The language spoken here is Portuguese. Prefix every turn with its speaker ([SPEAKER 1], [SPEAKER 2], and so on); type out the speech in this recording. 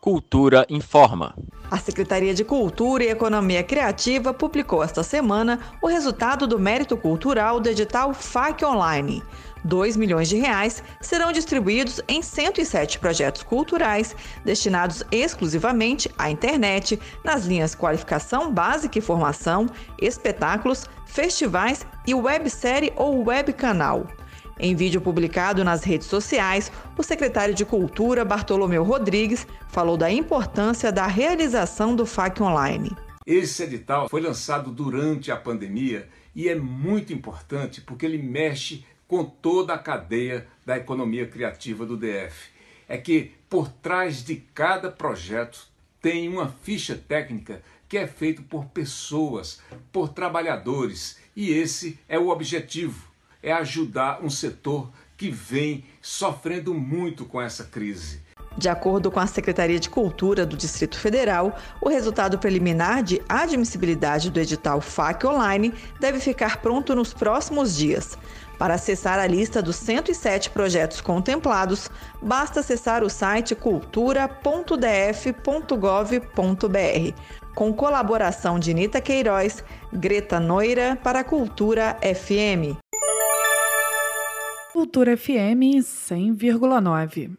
[SPEAKER 1] Cultura informa.
[SPEAKER 2] A Secretaria de Cultura e Economia Criativa publicou esta semana o resultado do mérito cultural do edital FAC Online. 2 milhões de reais serão distribuídos em 107 projetos culturais destinados exclusivamente à internet, nas linhas qualificação básica e formação, espetáculos, festivais e websérie ou webcanal. Em vídeo publicado nas redes sociais, o secretário de Cultura, Bartolomeu Rodrigues, falou da importância da realização do FAC Online.
[SPEAKER 3] Esse edital foi lançado durante a pandemia e é muito importante porque ele mexe com toda a cadeia da economia criativa do DF. É que por trás de cada projeto tem uma ficha técnica que é feita por pessoas, por trabalhadores, e esse é o objetivo, é ajudar um setor que vem sofrendo muito com essa crise.
[SPEAKER 2] De acordo com a Secretaria de Cultura do Distrito Federal, o resultado preliminar de admissibilidade do edital FAC Online deve ficar pronto nos próximos dias. Para acessar a lista dos 107 projetos contemplados, basta acessar o site cultura.df.gov.br. Com colaboração de Nita Queiroz, Greta Noira para a Cultura FM.
[SPEAKER 4] Cultura FM 100,9.